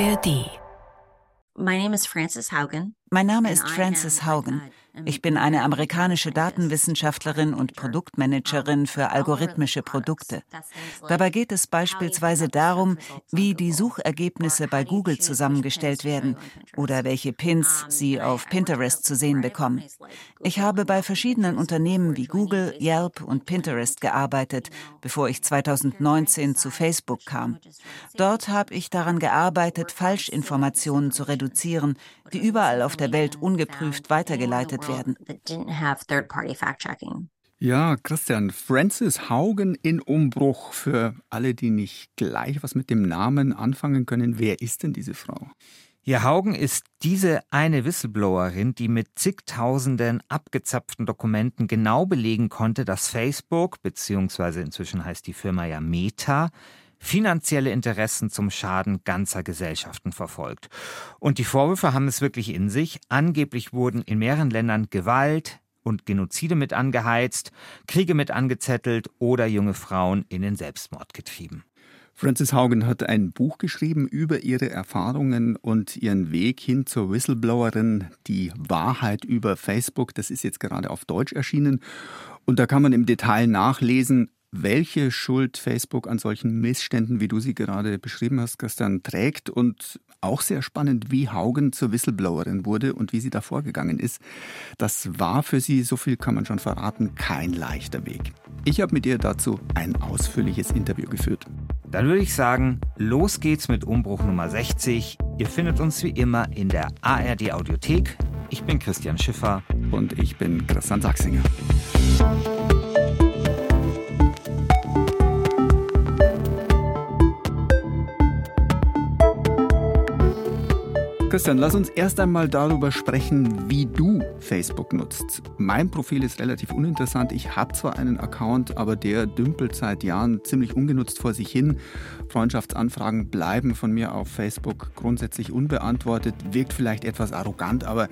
ARD. My name is Frances Haugen. Mein Name ist Frances Haugen. Ich bin eine amerikanische Datenwissenschaftlerin und Produktmanagerin für algorithmische Produkte. Dabei geht es beispielsweise darum, wie die Suchergebnisse bei Google zusammengestellt werden oder welche Pins Sie auf Pinterest zu sehen bekommen. Ich habe bei verschiedenen Unternehmen wie Google, Yelp und Pinterest gearbeitet, bevor ich 2019 zu Facebook kam. Dort habe ich daran gearbeitet, Falschinformationen zu reduzieren, die überall auf der Welt ungeprüft weitergeleitet werden. Ja, Christian, Francis Haugen in Umbruch. Für alle, die nicht gleich was mit dem Namen anfangen können, wer ist denn diese Frau? Ja, Haugen ist diese eine Whistleblowerin, die mit zigtausenden abgezapften Dokumenten genau belegen konnte, dass Facebook, beziehungsweise inzwischen heißt die Firma ja Meta, finanzielle Interessen zum Schaden ganzer Gesellschaften verfolgt. Und die Vorwürfe haben es wirklich in sich. Angeblich wurden in mehreren Ländern Gewalt und Genozide mit angeheizt, Kriege mit angezettelt oder junge Frauen in den Selbstmord getrieben. Frances Haugen hat ein Buch geschrieben über ihre Erfahrungen und ihren Weg hin zur Whistleblowerin, die Wahrheit über Facebook. Das ist jetzt gerade auf Deutsch erschienen. Und da kann man im Detail nachlesen, welche Schuld Facebook an solchen Missständen, wie du sie gerade beschrieben hast, Christian, trägt und auch sehr spannend, wie Haugen zur Whistleblowerin wurde und wie sie da vorgegangen ist. Das war für sie, so viel kann man schon verraten, kein leichter Weg. Ich habe mit ihr dazu ein ausführliches Interview geführt. Dann würde ich sagen, los geht's mit Umbruch Nummer 60. Ihr findet uns wie immer in der ARD Audiothek. Ich bin Christian Schiffer. Und ich bin Christian Sachsinger. Christian, lass uns erst einmal darüber sprechen, wie du Facebook nutzt. Mein Profil ist relativ uninteressant. Ich habe zwar einen Account, aber der dümpelt seit Jahren ziemlich ungenutzt vor sich hin. Freundschaftsanfragen bleiben von mir auf Facebook grundsätzlich unbeantwortet. Wirkt vielleicht etwas arrogant, aber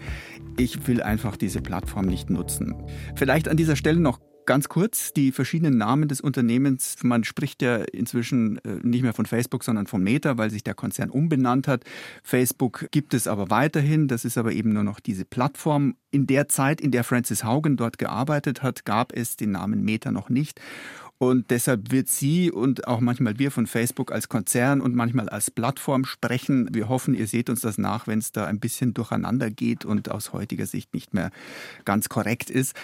ich will einfach diese Plattform nicht nutzen. Vielleicht an dieser Stelle noch Ganz kurz, die verschiedenen Namen des Unternehmens. Man spricht ja inzwischen äh, nicht mehr von Facebook, sondern von Meta, weil sich der Konzern umbenannt hat. Facebook gibt es aber weiterhin. Das ist aber eben nur noch diese Plattform. In der Zeit, in der Francis Haugen dort gearbeitet hat, gab es den Namen Meta noch nicht. Und deshalb wird sie und auch manchmal wir von Facebook als Konzern und manchmal als Plattform sprechen. Wir hoffen, ihr seht uns das nach, wenn es da ein bisschen durcheinander geht und aus heutiger Sicht nicht mehr ganz korrekt ist.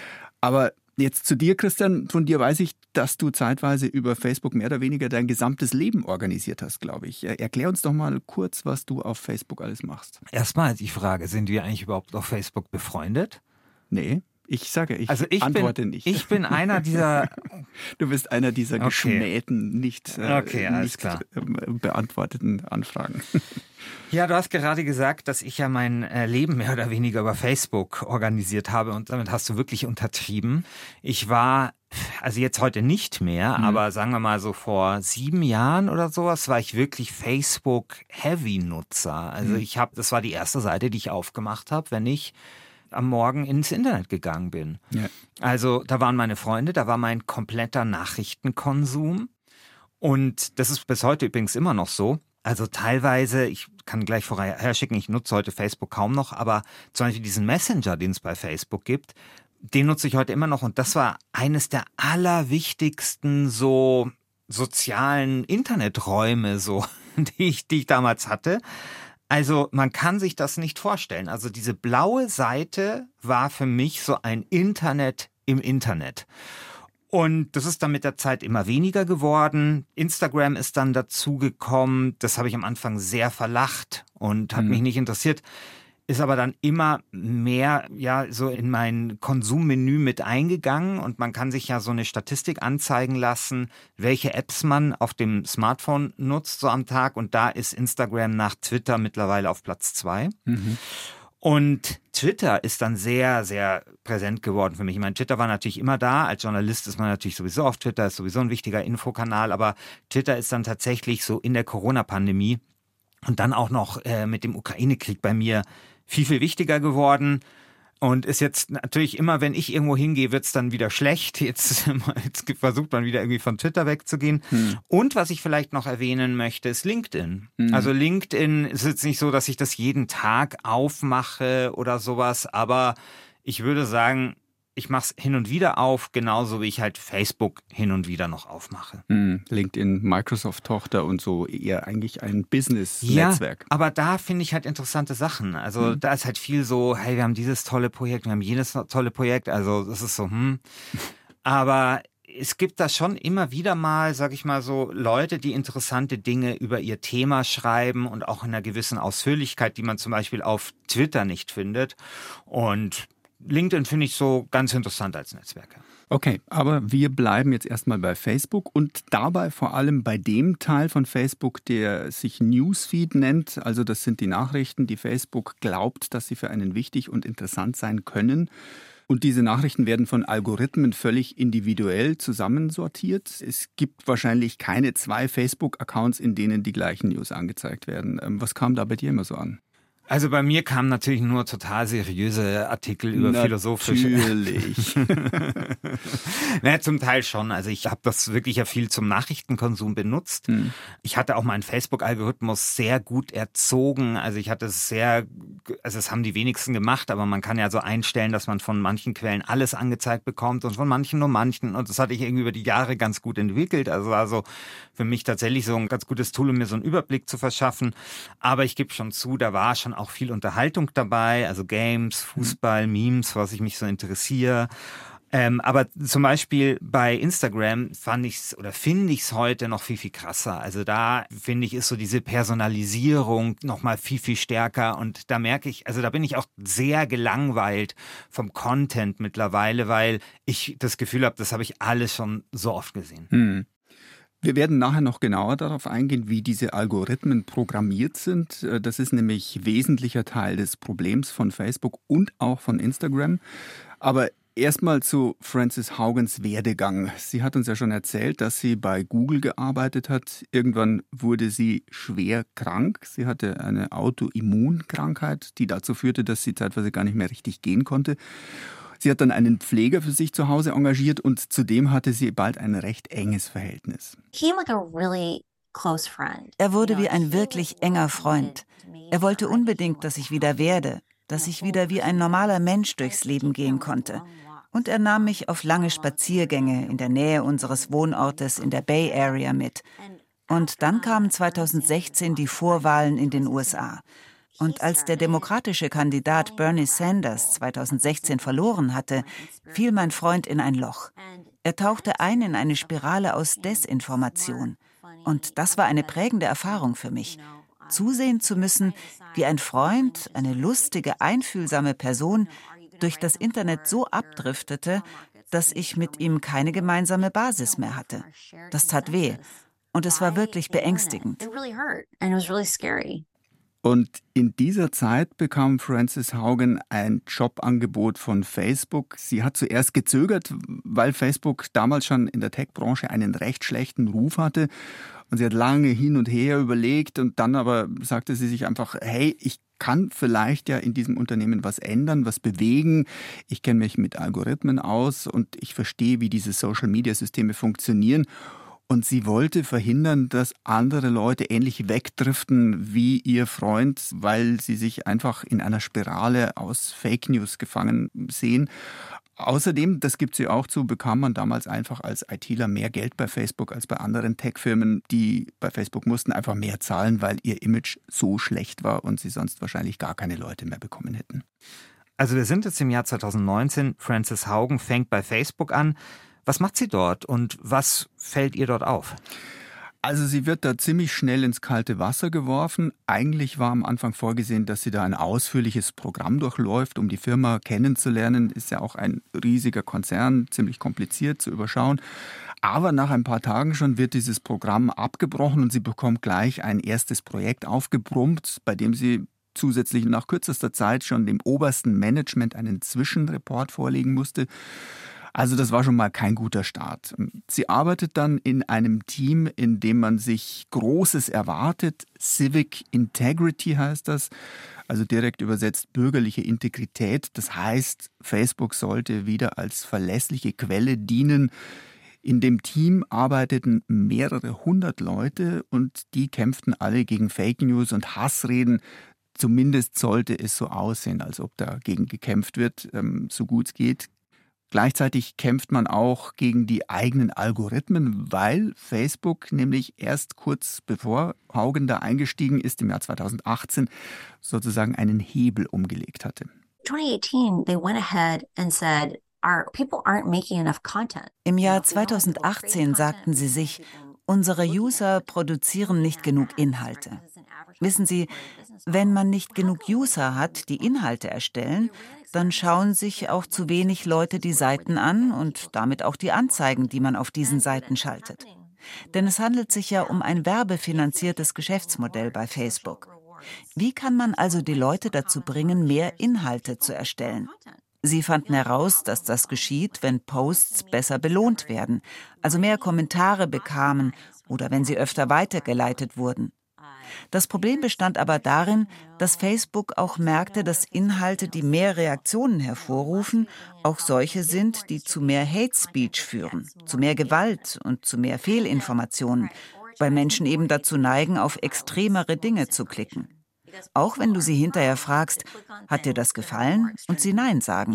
Aber Jetzt zu dir, Christian. Von dir weiß ich, dass du zeitweise über Facebook mehr oder weniger dein gesamtes Leben organisiert hast, glaube ich. Erklär uns doch mal kurz, was du auf Facebook alles machst. Erstmal die Frage, sind wir eigentlich überhaupt auf Facebook befreundet? Nee. Ich sage, ich, also ich antworte bin, nicht. Ich bin einer dieser. du bist einer dieser Okay. geschmähten, nicht, äh, Okay, nicht ähm, beantworteten Anfragen. Ja, du hast gerade gesagt, dass ich ja mein äh, Leben mehr oder weniger über Facebook organisiert habe und damit hast du wirklich untertrieben. Ich war, also jetzt heute nicht mehr, Mhm. aber sagen wir mal so vor sieben Jahren oder sowas, war ich wirklich Facebook-Heavy-Nutzer. Also Mhm. ich habe, das war die erste Seite, die ich aufgemacht habe, wenn ich am Morgen ins Internet gegangen bin. Ja. Also da waren meine Freunde, da war mein kompletter Nachrichtenkonsum. Und das ist bis heute übrigens immer noch so. Also teilweise, ich kann gleich vorher schicken, ich nutze heute Facebook kaum noch, aber zum Beispiel diesen Messenger, den es bei Facebook gibt, den nutze ich heute immer noch. Und das war eines der allerwichtigsten so sozialen Interneträume, so, die ich, die ich damals hatte. Also man kann sich das nicht vorstellen. Also diese blaue Seite war für mich so ein Internet im Internet. Und das ist dann mit der Zeit immer weniger geworden. Instagram ist dann dazugekommen. Das habe ich am Anfang sehr verlacht und hat Mhm. mich nicht interessiert. Ist aber dann immer mehr, ja, so in mein Konsummenü mit eingegangen und man kann sich ja so eine Statistik anzeigen lassen, welche Apps man auf dem Smartphone nutzt so am Tag und da ist Instagram nach Twitter mittlerweile auf Platz zwei. Und Twitter ist dann sehr, sehr präsent geworden für mich. Ich meine, Twitter war natürlich immer da. Als Journalist ist man natürlich sowieso auf Twitter, ist sowieso ein wichtiger Infokanal, aber Twitter ist dann tatsächlich so in der Corona-Pandemie und dann auch noch äh, mit dem Ukraine-Krieg bei mir viel, viel wichtiger geworden. und ist jetzt natürlich immer, wenn ich irgendwo hingehe, wird's dann wieder schlecht. Jetzt, jetzt versucht man wieder irgendwie von Twitter wegzugehen. Hm. Und was ich vielleicht noch erwähnen möchte, ist LinkedIn. Hm. Also LinkedIn ist jetzt nicht so, dass ich das jeden Tag aufmache oder sowas, aber ich würde sagen, ich mache es hin und wieder auf, genauso wie ich halt Facebook hin und wieder noch aufmache. Mm, LinkedIn, Microsoft-Tochter und so eher eigentlich ein Business-Netzwerk. Ja, aber da finde ich halt interessante Sachen. Also mm. da ist halt viel so, hey, wir haben dieses tolle Projekt, wir haben jenes tolle Projekt. Also das ist so, hm. Aber es gibt da schon immer wieder mal, sag ich mal so, Leute, die interessante Dinge über ihr Thema schreiben und auch in einer gewissen Ausführlichkeit, die man zum Beispiel auf Twitter nicht findet. Und LinkedIn finde ich so ganz interessant als Netzwerk. Okay, aber wir bleiben jetzt erstmal bei Facebook und dabei vor allem bei dem Teil von Facebook, der sich Newsfeed nennt. Also das sind die Nachrichten, die Facebook glaubt, dass sie für einen wichtig und interessant sein können. Und diese Nachrichten werden von Algorithmen völlig individuell zusammensortiert. Es gibt wahrscheinlich keine zwei Facebook-Accounts, in denen die gleichen News angezeigt werden. Ähm, was kam da bei dir immer so an? Also bei mir kamen natürlich nur total seriöse Artikel über natürlich. philosophische. Natürlich. naja, zum Teil schon. Also ich habe das wirklich ja viel zum Nachrichtenkonsum benutzt. Hm. Ich hatte auch meinen Facebook-Algorithmus sehr gut erzogen. Also ich hatte es sehr, also es haben die wenigsten gemacht, aber man kann ja so einstellen, dass man von manchen Quellen alles angezeigt bekommt und von manchen nur manchen. Und das hatte ich irgendwie über die Jahre ganz gut entwickelt. Also also für mich tatsächlich so ein ganz gutes Tool, um mir so einen Überblick zu verschaffen. Aber ich gebe schon zu, da war schon auch viel Unterhaltung dabei, also Games, mhm. Fußball, Memes, was ich mich so interessiere. Ähm, aber zum Beispiel bei Instagram fand ich's oder finde ich es heute noch viel, viel krasser. Also da finde ich, ist so diese Personalisierung noch mal viel, viel stärker. Und da merke ich, also da bin ich auch sehr gelangweilt vom Content mittlerweile, weil ich das Gefühl habe, das habe ich alles schon so oft gesehen. Hm. Wir werden nachher noch genauer darauf eingehen, wie diese Algorithmen programmiert sind. Äh, das ist nämlich wesentlicher Teil des Problems von Facebook und auch von Instagram. Aber erstmal zu Frances Haugens Werdegang. Sie hat uns ja schon erzählt, dass sie bei Google gearbeitet hat. Irgendwann wurde sie schwer krank. Sie hatte eine Autoimmunkrankheit, die dazu führte, dass sie zeitweise gar nicht mehr richtig gehen konnte. Sie hat dann einen Pfleger für sich zu Hause engagiert und zudem hatte sie bald ein recht enges Verhältnis. Er wurde wie ein wirklich enger Freund. Er wollte unbedingt, dass ich wieder werde, dass ich wieder wie ein normaler Mensch durchs Leben gehen konnte. Und er nahm mich auf lange Spaziergänge in der Nähe unseres Wohnortes in der Bay Area mit. Und dann kamen 2016 die Vorwahlen in den USA. Und als der demokratische Kandidat Bernie Sanders 2016 verloren hatte, fiel mein Freund in ein Loch. Er tauchte ein in eine Spirale aus Desinformation. Und das war eine prägende Erfahrung für mich. Zusehen zu müssen, wie ein Freund, eine lustige, einfühlsame Person, durch das Internet so abdriftete, dass ich mit ihm keine gemeinsame Basis mehr hatte. Das tat weh. Und es war wirklich beängstigend. Und in dieser Zeit bekam Frances Haugen ein Jobangebot von Facebook. Sie hat zuerst gezögert, weil Facebook damals schon in der Tech-Branche einen recht schlechten Ruf hatte. Und sie hat lange hin und her überlegt und dann aber sagte sie sich einfach, hey, ich kann vielleicht ja in diesem Unternehmen was ändern, was bewegen. Ich kenne mich mit Algorithmen aus und ich verstehe, wie diese Social-Media-Systeme funktionieren. Und sie wollte verhindern, dass andere Leute ähnlich wegdriften wie ihr Freund, weil sie sich einfach in einer Spirale aus Fake News gefangen sehen. Außerdem, das gibt sie auch zu, bekam man damals einfach als ITler mehr Geld bei Facebook als bei anderen Tech-Firmen, die bei Facebook mussten einfach mehr zahlen, weil ihr Image so schlecht war und sie sonst wahrscheinlich gar keine Leute mehr bekommen hätten. Also wir sind jetzt im Jahr 2019. Frances Haugen fängt bei Facebook an. Was macht sie dort und was fällt ihr dort auf? Also sie wird da ziemlich schnell ins kalte Wasser geworfen. Eigentlich war am Anfang vorgesehen, dass sie da ein ausführliches Programm durchläuft, um die Firma kennenzulernen. Ist ja auch ein riesiger Konzern, ziemlich kompliziert zu überschauen. Aber nach ein paar Tagen schon wird dieses Programm abgebrochen und sie bekommt gleich ein erstes Projekt aufgebrummt, bei dem sie zusätzlich nach kürzester Zeit schon dem obersten Management einen Zwischenreport vorlegen musste. Also das war schon mal kein guter Start. Sie arbeitet dann in einem Team, in dem man sich Großes erwartet. Civic Integrity heißt das. Also direkt übersetzt bürgerliche Integrität. Das heißt, Facebook sollte wieder als verlässliche Quelle dienen. In dem Team arbeiteten mehrere hundert Leute und die kämpften alle gegen Fake News und Hassreden. Zumindest sollte es so aussehen, als ob dagegen gekämpft wird, ähm, so gut es geht. Gleichzeitig kämpft man auch gegen die eigenen Algorithmen, weil Facebook nämlich erst kurz bevor Haugen da eingestiegen ist, im Jahr 2018, sozusagen einen Hebel umgelegt hatte. 2018, they went ahead and said, Im Jahr 2018 sagten sie sich, unsere User produzieren nicht genug Inhalte. Wissen Sie, wenn man nicht genug User hat, die Inhalte erstellen, dann schauen sich auch zu wenig Leute die Seiten an und damit auch die Anzeigen, die man auf diesen Seiten schaltet. Denn es handelt sich ja um ein werbefinanziertes Geschäftsmodell bei Facebook. Wie kann man also die Leute dazu bringen, mehr Inhalte zu erstellen? Sie fanden heraus, dass das geschieht, wenn Posts besser belohnt werden, also mehr Kommentare bekamen oder wenn sie öfter weitergeleitet wurden. Das Problem bestand aber darin, dass Facebook auch merkte, dass Inhalte, die mehr Reaktionen hervorrufen, auch solche sind, die zu mehr Hate Speech führen, zu mehr Gewalt und zu mehr Fehlinformationen, weil Menschen eben dazu neigen, auf extremere Dinge zu klicken. Auch wenn du sie hinterher fragst, hat dir das gefallen? Und sie Nein sagen.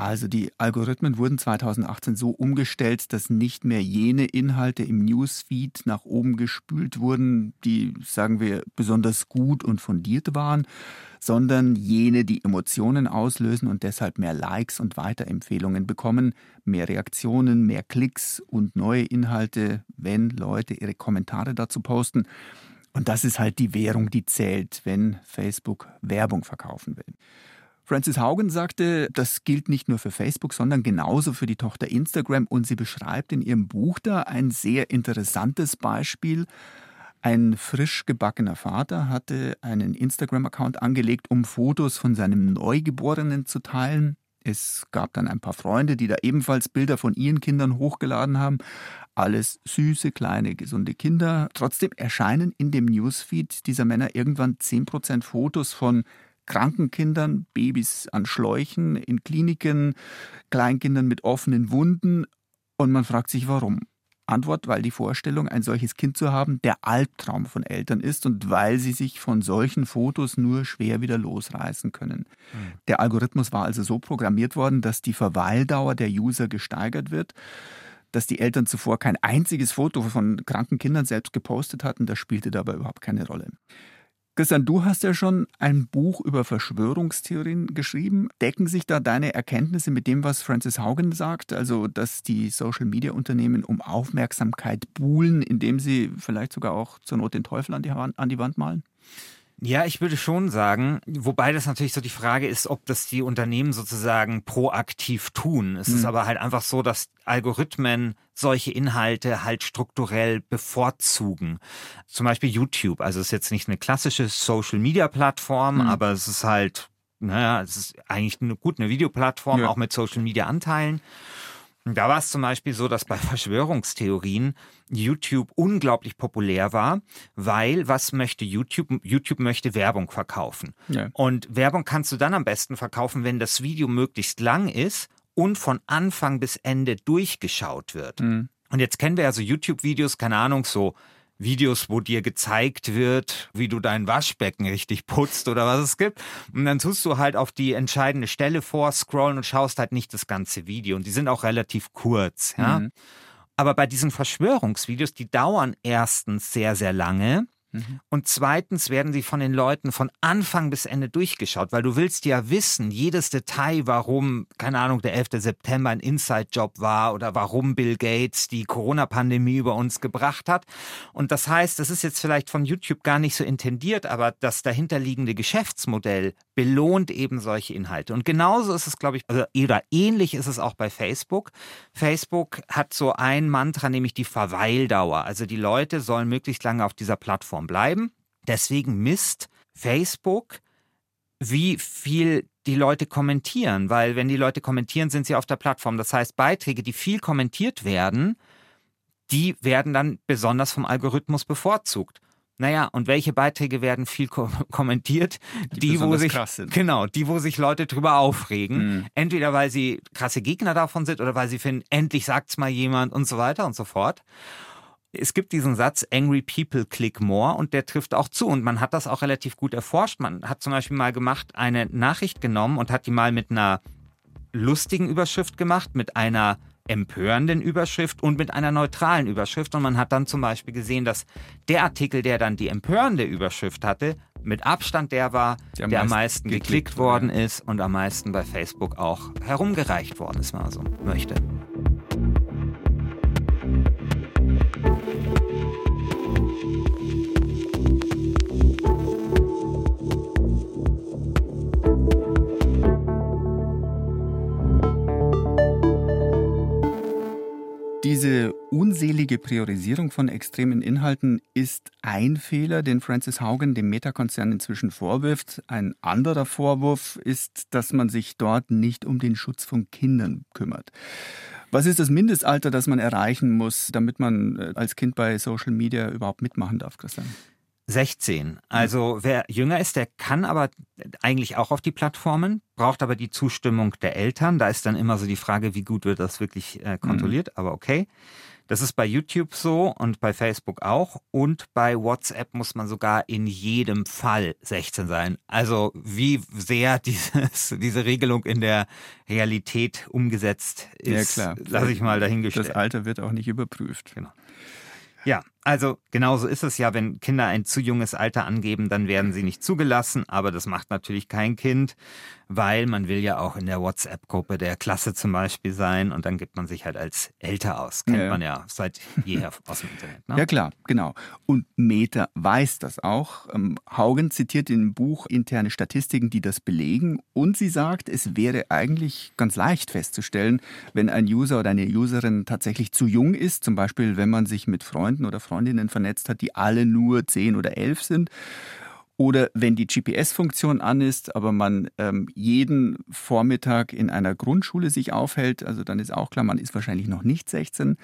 Also die Algorithmen wurden 2018 so umgestellt, dass nicht mehr jene Inhalte im Newsfeed nach oben gespült wurden, die, sagen wir, besonders gut und fundiert waren, sondern jene, die Emotionen auslösen und deshalb mehr Likes und Weiterempfehlungen bekommen, mehr Reaktionen, mehr Klicks und neue Inhalte, wenn Leute ihre Kommentare dazu posten. Und das ist halt die Währung, die zählt, wenn Facebook Werbung verkaufen will. Francis Haugen sagte, das gilt nicht nur für Facebook, sondern genauso für die Tochter Instagram und sie beschreibt in ihrem Buch da ein sehr interessantes Beispiel. Ein frisch gebackener Vater hatte einen Instagram-Account angelegt, um Fotos von seinem Neugeborenen zu teilen. Es gab dann ein paar Freunde, die da ebenfalls Bilder von ihren Kindern hochgeladen haben. Alles süße, kleine, gesunde Kinder. Trotzdem erscheinen in dem Newsfeed dieser Männer irgendwann 10% Fotos von kranken Kindern, Babys an Schläuchen, in Kliniken, Kleinkindern mit offenen Wunden. Und man fragt sich, warum. Antwort, weil die Vorstellung, ein solches Kind zu haben, der Albtraum von Eltern ist und weil sie sich von solchen Fotos nur schwer wieder losreißen können. Mhm. Der Algorithmus war also so programmiert worden, dass die Verweildauer der User gesteigert wird dass die Eltern zuvor kein einziges Foto von kranken Kindern selbst gepostet hatten, das spielte dabei überhaupt keine Rolle. Christian, du hast ja schon ein Buch über Verschwörungstheorien geschrieben. Decken sich da deine Erkenntnisse mit dem, was Francis Haugen sagt, also dass die Social-Media-Unternehmen um Aufmerksamkeit buhlen, indem sie vielleicht sogar auch zur Not den Teufel an die, an die Wand malen? Ja, ich würde schon sagen, wobei das natürlich so die Frage ist, ob das die Unternehmen sozusagen proaktiv tun. Es mhm. ist aber halt einfach so, dass Algorithmen solche Inhalte halt strukturell bevorzugen. Zum Beispiel YouTube. Also es ist jetzt nicht eine klassische Social-Media-Plattform, mhm. aber es ist halt, naja, es ist eigentlich eine, gut eine Videoplattform, ja. auch mit Social-Media-Anteilen. Da war es zum Beispiel so, dass bei Verschwörungstheorien YouTube unglaublich populär war, weil was möchte YouTube? YouTube möchte Werbung verkaufen. Ja. Und Werbung kannst du dann am besten verkaufen, wenn das Video möglichst lang ist und von Anfang bis Ende durchgeschaut wird. Mhm. Und jetzt kennen wir ja so YouTube-Videos, keine Ahnung, so Videos, wo dir gezeigt wird, wie du dein Waschbecken richtig putzt oder was es gibt. Und dann tust du halt auf die entscheidende Stelle vorscrollen und schaust halt nicht das ganze Video. Und die sind auch relativ kurz, ja. Mhm. Aber bei diesen Verschwörungsvideos, die dauern erstens sehr, sehr lange. Mhm. Und zweitens werden sie von den Leuten von Anfang bis Ende durchgeschaut, weil du willst ja wissen, jedes Detail, warum, keine Ahnung, der 11. September ein Inside-Job war oder warum Bill Gates die Corona-Pandemie über uns gebracht hat. Und das heißt, das ist jetzt vielleicht von YouTube gar nicht so intendiert, aber das dahinterliegende Geschäftsmodell belohnt eben solche Inhalte. Und genauso ist es, glaube ich, also, oder ähnlich ist es auch bei Facebook. Facebook hat so ein Mantra, nämlich die Verweildauer. Also die Leute sollen möglichst lange auf dieser Plattform bleiben. Deswegen misst Facebook, wie viel die Leute kommentieren, weil wenn die Leute kommentieren, sind sie auf der Plattform. Das heißt, Beiträge, die viel kommentiert werden, die werden dann besonders vom Algorithmus bevorzugt. Naja, und welche Beiträge werden viel ko kommentiert? Die, die wo sich genau, die wo sich Leute drüber aufregen, mhm. entweder weil sie krasse Gegner davon sind oder weil sie finden, endlich sagt's mal jemand und so weiter und so fort. Es gibt diesen Satz, Angry People click more und der trifft auch zu und man hat das auch relativ gut erforscht. Man hat zum Beispiel mal gemacht, eine Nachricht genommen und hat die mal mit einer lustigen Überschrift gemacht, mit einer empörenden Überschrift und mit einer neutralen Überschrift. Und man hat dann zum Beispiel gesehen, dass der Artikel, der dann die empörende Überschrift hatte, mit Abstand der war, der am meisten, geklickt, geklickt worden ist und am meisten bei Facebook auch herumgereicht worden ist, wenn man so möchte. Diese unselige Priorisierung von extremen Inhalten ist ein Fehler, den Francis Haugen dem Meta-Konzern inzwischen vorwirft. Ein anderer Vorwurf ist, dass man sich dort nicht um den Schutz von Kindern kümmert. Was ist das Mindestalter, das man erreichen muss, damit man äh, als Kind bei Social Media überhaupt mitmachen darf, Christian? 16. Also wer jünger ist, der kann aber eigentlich auch auf die Plattformen, braucht aber die Zustimmung der Eltern. Da ist dann immer so die Frage, wie gut wird das wirklich äh, kontrolliert, mhm. aber okay. Das ist bei YouTube so und bei Facebook auch. Und bei WhatsApp muss man sogar in jedem Fall 16 sein. Also wie sehr dieses, diese Regelung in der Realität umgesetzt ist, ja, lasse ich mal dahingestellt. Das Alter wird auch nicht überprüft. Genau. Ja, also genauso ist es ja, wenn Kinder ein zu junges Alter angeben, dann werden sie nicht zugelassen, aber das macht natürlich kein Kind, weil man will ja auch in der WhatsApp-Gruppe der Klasse zum Beispiel sein und dann gibt man sich halt als älter aus. Kennt ja. man ja seit jeher aus dem Internet. Ne? Ja klar, genau. Und Meta weiß das auch. Ähm, Haugen zitiert im Buch interne Statistiken, die das belegen und sie sagt, es wäre eigentlich ganz leicht festzustellen, wenn ein User oder eine Userin tatsächlich zu jung ist, zum Beispiel wenn man sich mit Freunden oder Freundinnen vernetzt hat, die alle nur 10 oder 11 sind. Oder wenn die GPS-Funktion an ist, aber man ähm, jeden Vormittag in einer Grundschule sich aufhält, also dann ist auch klar, man ist wahrscheinlich noch nicht 16.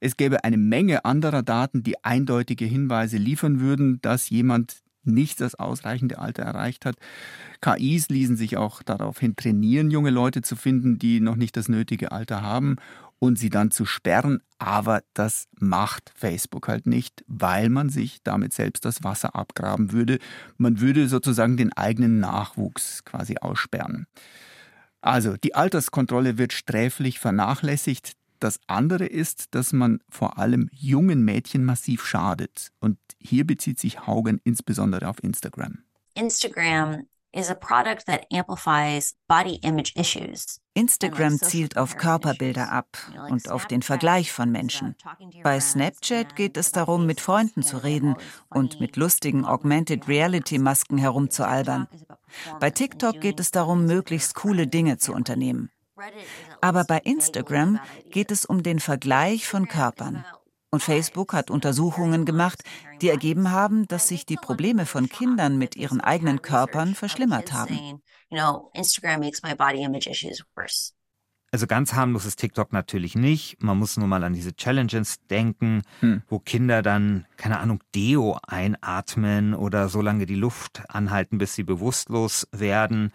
Es gäbe eine Menge anderer Daten, die eindeutige Hinweise liefern würden, dass jemand nicht das ausreichende Alter erreicht hat. KIs ließen sich auch daraufhin trainieren, junge Leute zu finden, die noch nicht das nötige Alter haben und sie dann zu sperren. Aber das macht Facebook halt nicht, weil man sich damit selbst das Wasser abgraben würde. Man würde sozusagen den eigenen Nachwuchs quasi aussperren. Also die Alterskontrolle wird sträflich vernachlässigt. Das andere ist, dass man vor allem jungen Mädchen massiv schadet. Und hier bezieht sich Haugen insbesondere auf Instagram. Instagram is a product that amplifies body image issues. Instagram zielt auf Körperbilder ab und auf den Vergleich von Menschen. Bei Snapchat geht es darum, mit Freunden zu reden und mit lustigen Augmented Reality Masken herumzualbern. Bei TikTok geht es darum, möglichst coole Dinge zu unternehmen. Aber bei Instagram geht es um den Vergleich von Körpern. Und Facebook hat Untersuchungen gemacht, die ergeben haben, dass sich die Probleme von Kindern mit ihren eigenen Körpern verschlimmert haben. Also ganz harmlos ist TikTok natürlich nicht. Man muss nur mal an diese Challenges denken, hm. wo Kinder dann, keine Ahnung, Deo einatmen oder so lange die Luft anhalten, bis sie bewusstlos werden.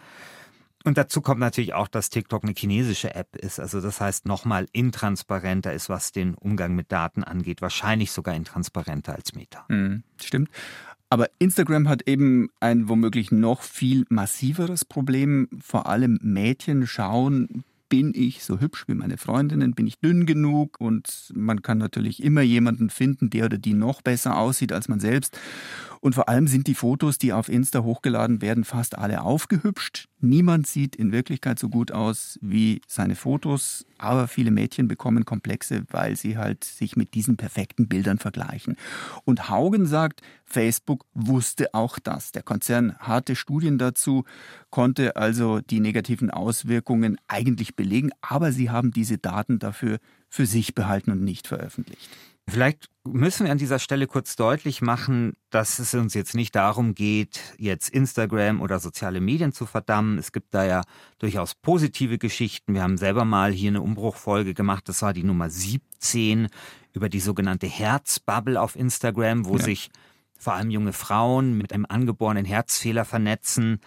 Und dazu kommt natürlich auch, dass TikTok eine chinesische App ist. Also das heißt nochmal intransparenter ist, was den Umgang mit Daten angeht. Wahrscheinlich sogar intransparenter als Meta. Mhm, stimmt. Aber Instagram hat eben ein womöglich noch viel massiveres Problem. Vor allem Mädchen schauen bin ich so hübsch wie meine Freundinnen, bin ich dünn genug und man kann natürlich immer jemanden finden, der oder die noch besser aussieht als man selbst. Und vor allem sind die Fotos, die auf Insta hochgeladen werden, fast alle aufgehübscht. Niemand sieht in Wirklichkeit so gut aus wie seine Fotos, aber viele Mädchen bekommen Komplexe, weil sie halt sich mit diesen perfekten Bildern vergleichen. Und Haugen sagt, Facebook wusste auch das. Der Konzern hatte Studien dazu, konnte also die negativen Auswirkungen eigentlich belegen, aber sie haben diese Daten dafür für sich behalten und nicht veröffentlicht. Vielleicht müssen wir an dieser Stelle kurz deutlich machen, dass es uns jetzt nicht darum geht, jetzt Instagram oder soziale Medien zu verdammen. Es gibt da ja durchaus positive Geschichten. Wir haben selber mal hier eine Umbruchfolge gemacht. Das war die Nummer 17 über die sogenannte Herzbubble auf Instagram, wo ja. sich vor allem junge Frauen mit einem angeborenen Herzfehler vernetzen.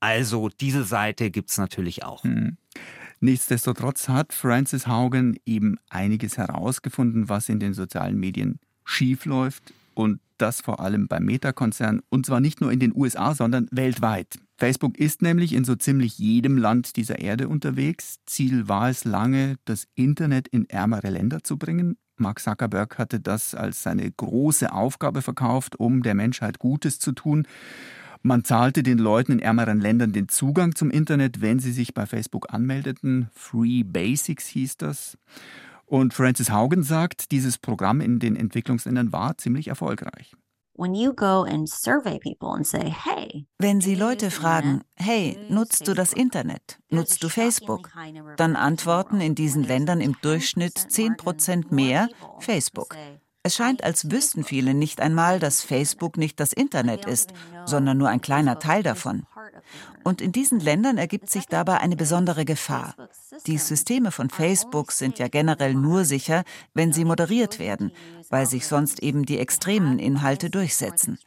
Also diese Seite gibt es natürlich auch. Mhm. Nichtsdestotrotz hat Francis Haugen eben einiges herausgefunden, was in den sozialen Medien schiefläuft und das vor allem beim Meta-Konzern und zwar nicht nur in den USA, sondern weltweit. Facebook ist nämlich in so ziemlich jedem Land dieser Erde unterwegs. Ziel war es lange, das Internet in ärmere Länder zu bringen. Mark Zuckerberg hatte das als seine große Aufgabe verkauft, um der Menschheit Gutes zu tun. Man zahlte den Leuten in ärmeren Ländern den Zugang zum Internet, wenn sie sich bei Facebook anmeldeten. Free Basics hieß das. Und Francis Haugen sagt, dieses Programm in den Entwicklungsländern war ziemlich erfolgreich. Wenn Sie Leute fragen, hey, nutzt du das Internet? Nutzt du Facebook? Dann antworten in diesen Ländern im Durchschnitt 10 Prozent mehr Facebook. Es scheint, als wüssten viele nicht einmal, dass Facebook nicht das Internet ist, sondern nur ein kleiner Teil davon. Und in diesen Ländern ergibt sich dabei eine besondere Gefahr. Die Systeme von Facebook sind ja generell nur sicher, wenn sie moderiert werden, weil sich sonst eben die extremen Inhalte durchsetzen.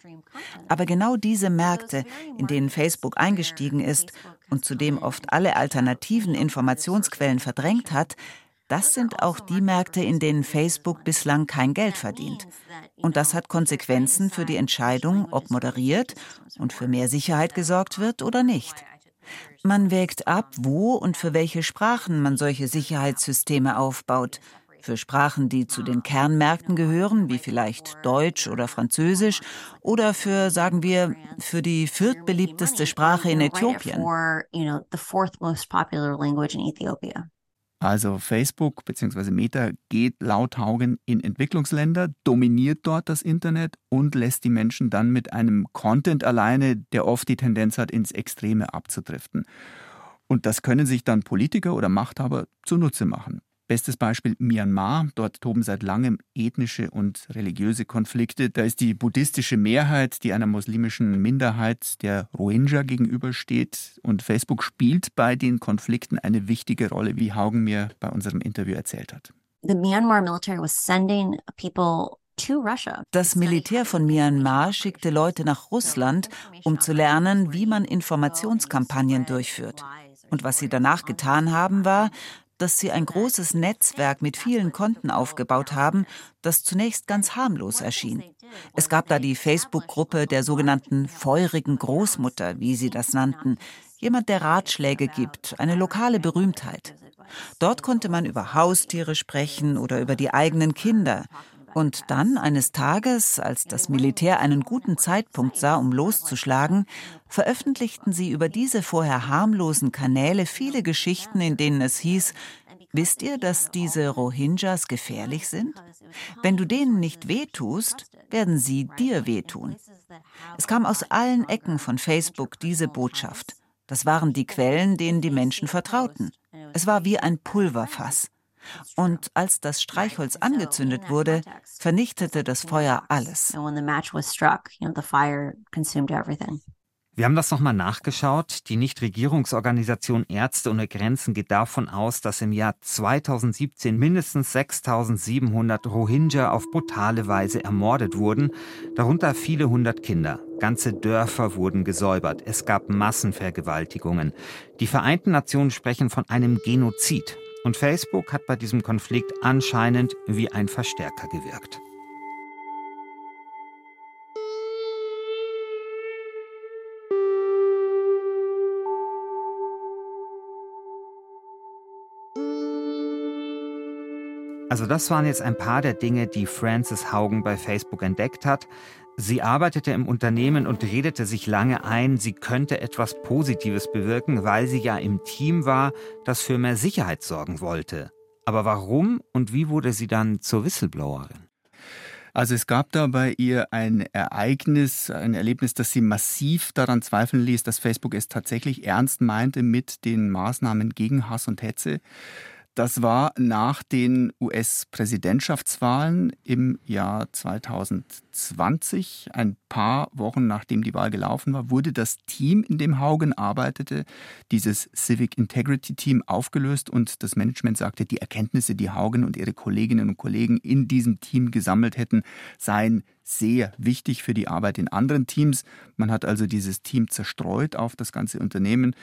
Aber genau diese Märkte, in denen Facebook eingestiegen ist und zudem oft alle alternativen Informationsquellen verdrängt hat, das sind auch die Märkte, in denen Facebook bislang kein Geld verdient. Und das hat Konsequenzen für die Entscheidung, ob moderiert und für mehr Sicherheit gesorgt wird oder nicht. Man wägt ab, wo und für welche Sprachen man solche Sicherheitssysteme aufbaut. Für Sprachen, die zu den Kernmärkten gehören, wie vielleicht Deutsch oder Französisch, oder für, sagen wir, für die viertbeliebteste Sprache in Äthiopien. Also Facebook bzw. Meta geht laut Haugen in Entwicklungsländer, dominiert dort das Internet und lässt die Menschen dann mit einem Content alleine, der oft die Tendenz hat, ins Extreme abzudriften. Und das können sich dann Politiker oder Machthaber zunutze machen. Bestes Beispiel Myanmar. Dort toben seit langem ethnische und religiöse Konflikte. Da ist die buddhistische Mehrheit, die einer muslimischen Minderheit der Rohingya gegenübersteht. Und Facebook spielt bei den Konflikten eine wichtige Rolle, wie Haugen mir bei unserem Interview erzählt hat. Das Militär von Myanmar schickte Leute nach Russland, um zu lernen, wie man Informationskampagnen durchführt. Und was sie danach getan haben, war, dass sie ein großes Netzwerk mit vielen Konten aufgebaut haben, das zunächst ganz harmlos erschien. Es gab da die Facebook-Gruppe der sogenannten feurigen Großmutter, wie sie das nannten, jemand, der Ratschläge gibt, eine lokale Berühmtheit. Dort konnte man über Haustiere sprechen oder über die eigenen Kinder. Und dann eines Tages, als das Militär einen guten Zeitpunkt sah, um loszuschlagen, veröffentlichten sie über diese vorher harmlosen Kanäle viele Geschichten, in denen es hieß, Wisst ihr, dass diese Rohingyas gefährlich sind? Wenn du denen nicht wehtust, werden sie dir wehtun. Es kam aus allen Ecken von Facebook diese Botschaft. Das waren die Quellen, denen die Menschen vertrauten. Es war wie ein Pulverfass. Und als das Streichholz angezündet wurde, vernichtete das Feuer alles. Wir haben das nochmal nachgeschaut. Die Nichtregierungsorganisation Ärzte ohne Grenzen geht davon aus, dass im Jahr 2017 mindestens 6700 Rohingya auf brutale Weise ermordet wurden, darunter viele hundert Kinder. Ganze Dörfer wurden gesäubert. Es gab Massenvergewaltigungen. Die Vereinten Nationen sprechen von einem Genozid. Und Facebook hat bei diesem Konflikt anscheinend wie ein Verstärker gewirkt. Also das waren jetzt ein paar der Dinge, die Frances Haugen bei Facebook entdeckt hat. Sie arbeitete im Unternehmen und redete sich lange ein, sie könnte etwas Positives bewirken, weil sie ja im Team war, das für mehr Sicherheit sorgen wollte. Aber warum und wie wurde sie dann zur Whistleblowerin? Also es gab da bei ihr ein Ereignis, ein Erlebnis, das sie massiv daran zweifeln ließ, dass Facebook es tatsächlich ernst meinte mit den Maßnahmen gegen Hass und Hetze. Das war nach den US-Präsidentschaftswahlen im Jahr 2020. Ein paar Wochen nachdem die Wahl gelaufen war, wurde das Team, in dem Haugen arbeitete, dieses Civic Integrity Team, aufgelöst und das Management sagte, die Erkenntnisse, die Haugen und ihre Kolleginnen und Kollegen in diesem Team gesammelt hätten, seien sehr wichtig für die Arbeit in anderen Teams. Man hat also dieses Team zerstreut auf das ganze Unternehmen.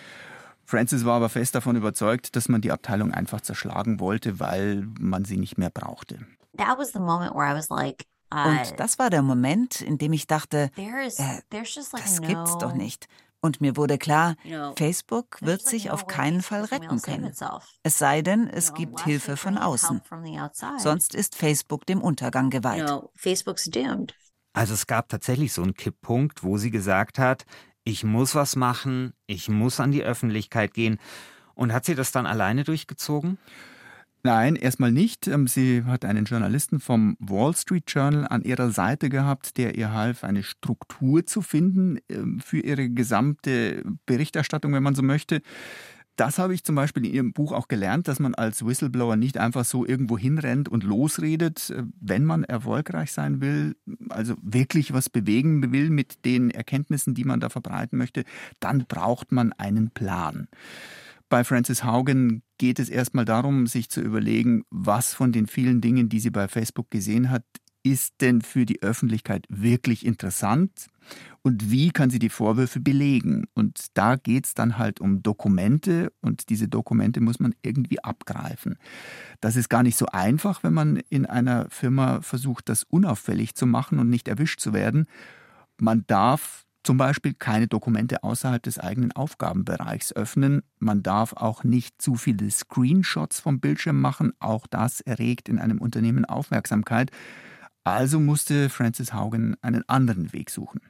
Francis war aber fest davon überzeugt, dass man die Abteilung einfach zerschlagen wollte, weil man sie nicht mehr brauchte. That was the moment where I was like, uh, und das war der Moment, in dem ich dachte, äh, das gibt's doch nicht. Und mir wurde klar, Facebook wird sich auf keinen Fall retten können. Es sei denn, es gibt Hilfe von außen. Sonst ist Facebook dem Untergang geweiht. Also es gab tatsächlich so einen Kipppunkt, wo sie gesagt hat, ich muss was machen, ich muss an die Öffentlichkeit gehen. Und hat sie das dann alleine durchgezogen? Nein, erstmal nicht. Ähm, sie hat einen Journalisten vom Wall Street Journal an ihrer Seite gehabt, der ihr half, eine Struktur zu finden ähm, für ihre gesamte Berichterstattung, wenn man so möchte. Das habe ich zum Beispiel in Ihrem Buch auch gelernt, dass man als Whistleblower nicht einfach so irgendwo hinrennt und losredet, äh, wenn man erfolgreich sein will, also wirklich was bewegen will mit den Erkenntnissen, die man da verbreiten möchte, dann braucht man einen Plan. Bei Francis Haugen geht es erstmal darum, sich zu überlegen, was von den vielen Dingen, die sie bei Facebook gesehen hat, ist denn für die Öffentlichkeit wirklich interessant und wie kann sie die Vorwürfe belegen? Und da geht es dann halt um Dokumente und diese Dokumente muss man irgendwie abgreifen. Das ist gar nicht so einfach, wenn man in einer Firma versucht, das unauffällig zu machen und nicht erwischt zu werden. Man darf zum Beispiel keine Dokumente außerhalb des eigenen Aufgabenbereichs öffnen. Man darf auch nicht zu viele Screenshots vom Bildschirm machen. Auch das erregt in einem Unternehmen Aufmerksamkeit. Also musste Francis Haugen einen anderen Weg suchen.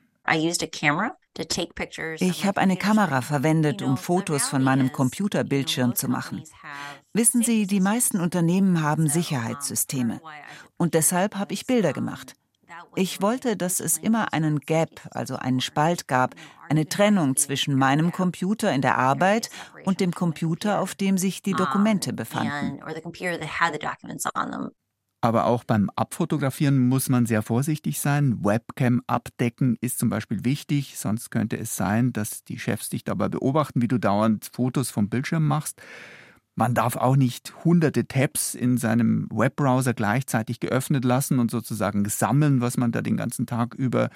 Ich habe eine Kamera verwendet, um Fotos von meinem Computerbildschirm zu machen. Wissen Sie, die meisten Unternehmen haben Sicherheitssysteme. Und deshalb habe ich Bilder gemacht. Ich wollte, dass es immer einen Gap, also einen Spalt gab, eine Trennung zwischen meinem Computer in der Arbeit und dem Computer, auf dem sich die Dokumente befanden. Aber auch beim Abfotografieren muss man sehr vorsichtig sein. Webcam abdecken ist zum Beispiel wichtig, sonst könnte es sein, dass die Chefs dich dabei beobachten, wie du dauernd Fotos vom Bildschirm machst. Man darf auch nicht hunderte Tabs in seinem Webbrowser gleichzeitig geöffnet lassen und sozusagen sammeln, was man da den ganzen Tag über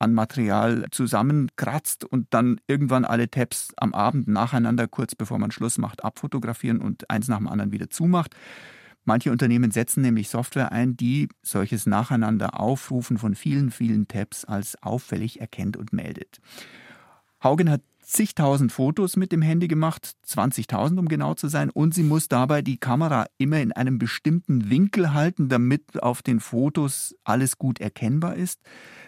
an Material zusammenkratzt und dann irgendwann alle Tabs am Abend nacheinander, kurz bevor man Schluss macht, abfotografieren und eins nach dem anderen wieder zumacht. Manche Unternehmen setzen nämlich Software ein, die solches Nacheinander Aufrufen von vielen, vielen Tabs als auffällig erkennt und meldet. Haugen hat zigtausend Fotos mit dem Handy gemacht, 20.000 um genau zu sein, und sie muss dabei die Kamera immer in einem bestimmten Winkel halten, damit auf den Fotos alles gut erkennbar ist.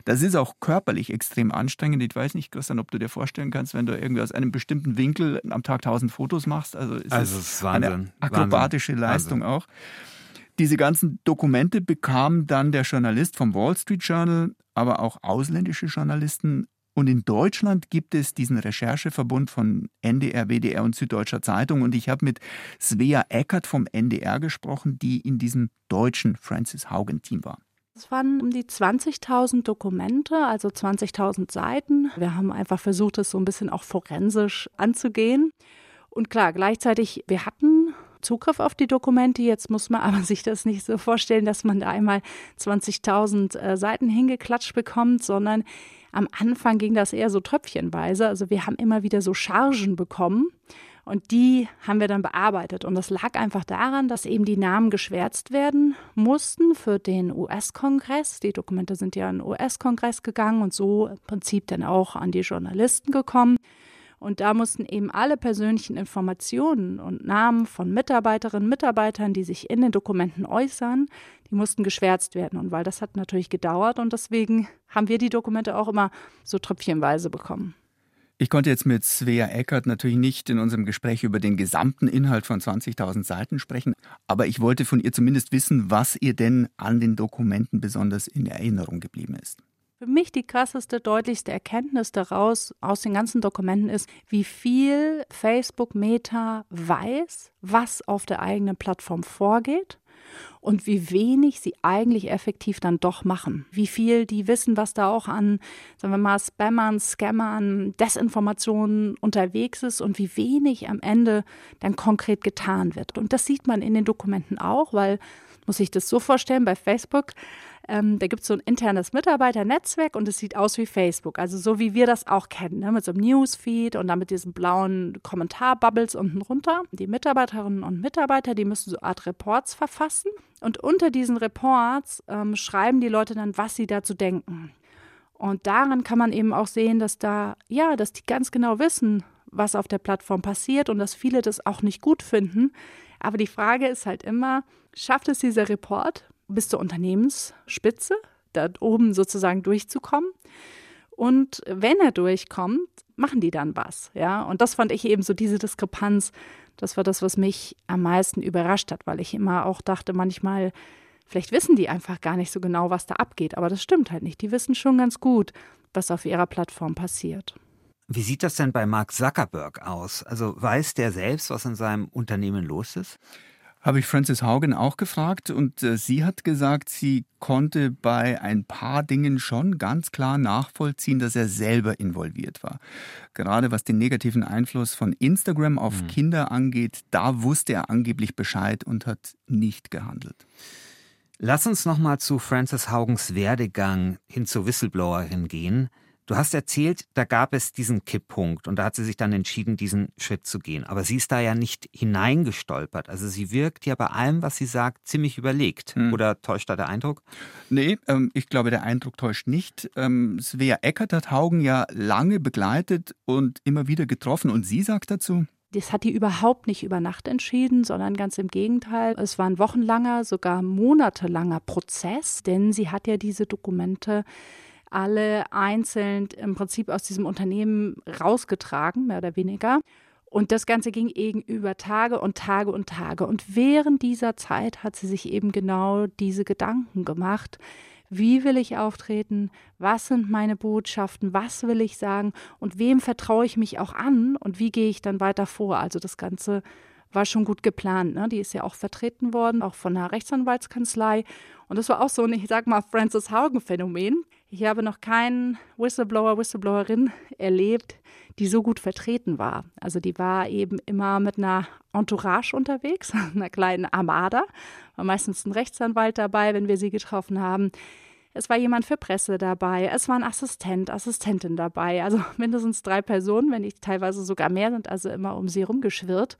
Das ist auch körperlich extrem anstrengend. Ich weiß nicht, Christian, ob du dir vorstellen kannst, wenn du irgendwie aus einem bestimmten Winkel am Tag 1000 Fotos machst. Also ist also es ist Wahnsinn. eine akrobatische Wahnsinn. Leistung Wahnsinn. auch. Diese ganzen Dokumente bekam dann der Journalist vom Wall Street Journal, aber auch ausländische Journalisten und in Deutschland gibt es diesen Rechercheverbund von NDR, WDR und Süddeutscher Zeitung. Und ich habe mit Svea Eckert vom NDR gesprochen, die in diesem deutschen Francis Haugen-Team war. Es waren um die 20.000 Dokumente, also 20.000 Seiten. Wir haben einfach versucht, es so ein bisschen auch forensisch anzugehen. Und klar, gleichzeitig, wir hatten Zugriff auf die Dokumente. Jetzt muss man aber sich das nicht so vorstellen, dass man da einmal 20.000 äh, Seiten hingeklatscht bekommt, sondern am Anfang ging das eher so tröpfchenweise. Also wir haben immer wieder so Chargen bekommen. Und die haben wir dann bearbeitet. Und das lag einfach daran, dass eben die Namen geschwärzt werden mussten für den US-Kongress. Die Dokumente sind ja in den US-Kongress gegangen und so im Prinzip dann auch an die Journalisten gekommen. Und da mussten eben alle persönlichen Informationen und Namen von Mitarbeiterinnen und Mitarbeitern, die sich in den Dokumenten äußern, die mussten geschwärzt werden. Und weil das hat natürlich gedauert und deswegen haben wir die Dokumente auch immer so tröpfchenweise bekommen. Ich konnte jetzt mit Svea Eckert natürlich nicht in unserem Gespräch über den gesamten Inhalt von 20.000 Seiten sprechen, aber ich wollte von ihr zumindest wissen, was ihr denn an den Dokumenten besonders in Erinnerung geblieben ist. Für mich die krasseste, deutlichste Erkenntnis daraus aus den ganzen Dokumenten ist, wie viel Facebook Meta weiß, was auf der eigenen Plattform vorgeht und wie wenig sie eigentlich effektiv dann doch machen. Wie viel die wissen, was da auch an, sagen wir mal, Spammern, Scammern, Desinformationen unterwegs ist und wie wenig am Ende dann konkret getan wird. Und das sieht man in den Dokumenten auch, weil, muss ich das so vorstellen, bei Facebook ähm, da gibt es so ein internes Mitarbeiternetzwerk und es sieht aus wie Facebook. Also so wie wir das auch kennen, ne? mit so einem Newsfeed und dann mit diesen blauen Kommentarbubbles unten runter. Die Mitarbeiterinnen und Mitarbeiter, die müssen so eine Art Reports verfassen. Und unter diesen Reports ähm, schreiben die Leute dann, was sie dazu denken. Und daran kann man eben auch sehen, dass da, ja, dass die ganz genau wissen, was auf der Plattform passiert und dass viele das auch nicht gut finden. Aber die Frage ist halt immer, schafft es dieser Report bis zur Unternehmensspitze, da oben sozusagen durchzukommen. Und wenn er durchkommt, machen die dann was, ja. Und das fand ich eben so diese Diskrepanz. Das war das, was mich am meisten überrascht hat, weil ich immer auch dachte, manchmal, vielleicht wissen die einfach gar nicht so genau, was da abgeht. Aber das stimmt halt nicht. Die wissen schon ganz gut, was auf ihrer Plattform passiert. Wie sieht das denn bei Mark Zuckerberg aus? Also weiß der selbst, was in seinem Unternehmen los ist? Habe ich Frances Haugen auch gefragt und äh, sie hat gesagt, sie konnte bei ein paar Dingen schon ganz klar nachvollziehen, dass er selber involviert war. Gerade was den negativen Einfluss von Instagram auf mhm. Kinder angeht, da wusste er angeblich Bescheid und hat nicht gehandelt. Lass uns nochmal zu Frances Haugens Werdegang hin zur Whistleblowerin gehen. Du hast erzählt, da gab es diesen Kipppunkt und da hat sie sich dann entschieden, diesen Schritt zu gehen. Aber sie ist da ja nicht hineingestolpert. Also sie wirkt ja bei allem, was sie sagt, ziemlich überlegt. Hm. Oder täuscht da der Eindruck? Nee, ähm, ich glaube, der Eindruck täuscht nicht. Ähm, Svea Eckert hat Haugen ja lange begleitet und immer wieder getroffen. Und sie sagt dazu? Das hat die überhaupt nicht über Nacht entschieden, sondern ganz im Gegenteil. Es war ein wochenlanger, sogar monatelanger Prozess, denn sie hat ja diese Dokumente alle einzeln im Prinzip aus diesem Unternehmen rausgetragen, mehr oder weniger. Und das Ganze ging eben über Tage und Tage und Tage. Und während dieser Zeit hat sie sich eben genau diese Gedanken gemacht. Wie will ich auftreten? Was sind meine Botschaften? Was will ich sagen? Und wem vertraue ich mich auch an? Und wie gehe ich dann weiter vor? Also das Ganze war schon gut geplant. Ne? Die ist ja auch vertreten worden, auch von einer Rechtsanwaltskanzlei. Und das war auch so ein, ich sag mal, Francis Haugen-Phänomen. Ich habe noch keinen Whistleblower, Whistleblowerin erlebt, die so gut vertreten war. Also die war eben immer mit einer Entourage unterwegs, einer kleinen Armada. War meistens ein Rechtsanwalt dabei, wenn wir sie getroffen haben. Es war jemand für Presse dabei, es war ein Assistent, Assistentin dabei, also mindestens drei Personen, wenn nicht teilweise sogar mehr, sind also immer um sie rumgeschwirrt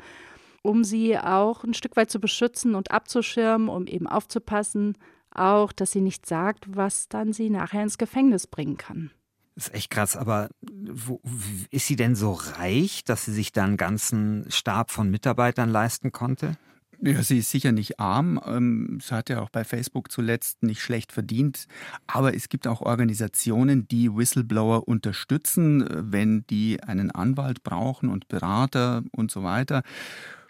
um sie auch ein Stück weit zu beschützen und abzuschirmen, um eben aufzupassen, auch, dass sie nicht sagt, was dann sie nachher ins Gefängnis bringen kann. Das ist echt krass, aber wo, ist sie denn so reich, dass sie sich da einen ganzen Stab von Mitarbeitern leisten konnte? Ja, sie ist sicher nicht arm. Ähm, sie hat ja auch bei Facebook zuletzt nicht schlecht verdient. Aber es gibt auch Organisationen, die Whistleblower unterstützen, wenn die einen Anwalt brauchen und Berater und so weiter.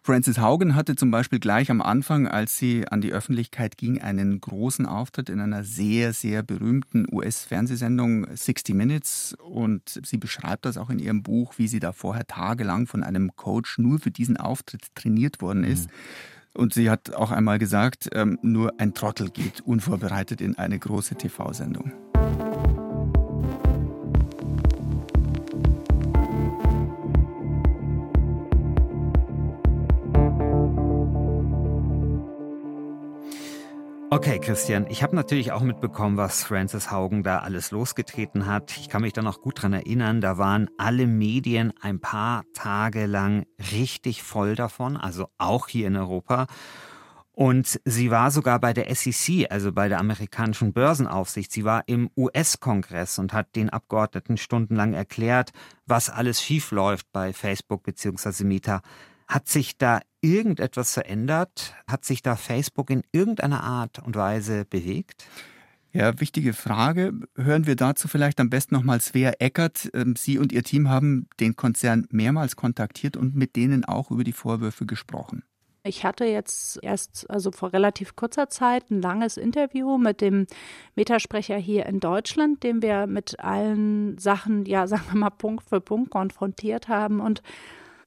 Frances Haugen hatte zum Beispiel gleich am Anfang, als sie an die Öffentlichkeit ging, einen großen Auftritt in einer sehr, sehr berühmten US-Fernsehsendung 60 Minutes. Und sie beschreibt das auch in ihrem Buch, wie sie da vorher tagelang von einem Coach nur für diesen Auftritt trainiert worden ist. Mhm. Und sie hat auch einmal gesagt, ähm, nur ein Trottel geht unvorbereitet in eine große TV-Sendung. Okay, Christian, ich habe natürlich auch mitbekommen, was Francis Haugen da alles losgetreten hat. Ich kann mich da noch gut dran erinnern, da waren alle Medien ein paar Tage lang richtig voll davon, also auch hier in Europa. Und sie war sogar bei der SEC, also bei der amerikanischen Börsenaufsicht. Sie war im US-Kongress und hat den Abgeordneten stundenlang erklärt, was alles schiefläuft bei Facebook bzw. Meta. Hat sich da irgendetwas verändert? Hat sich da Facebook in irgendeiner Art und Weise bewegt? Ja, wichtige Frage. Hören wir dazu vielleicht am besten nochmal Svea Eckert. Ähm, Sie und Ihr Team haben den Konzern mehrmals kontaktiert und mit denen auch über die Vorwürfe gesprochen. Ich hatte jetzt erst, also vor relativ kurzer Zeit, ein langes Interview mit dem Metasprecher hier in Deutschland, dem wir mit allen Sachen, ja, sagen wir mal, Punkt für Punkt konfrontiert haben. Und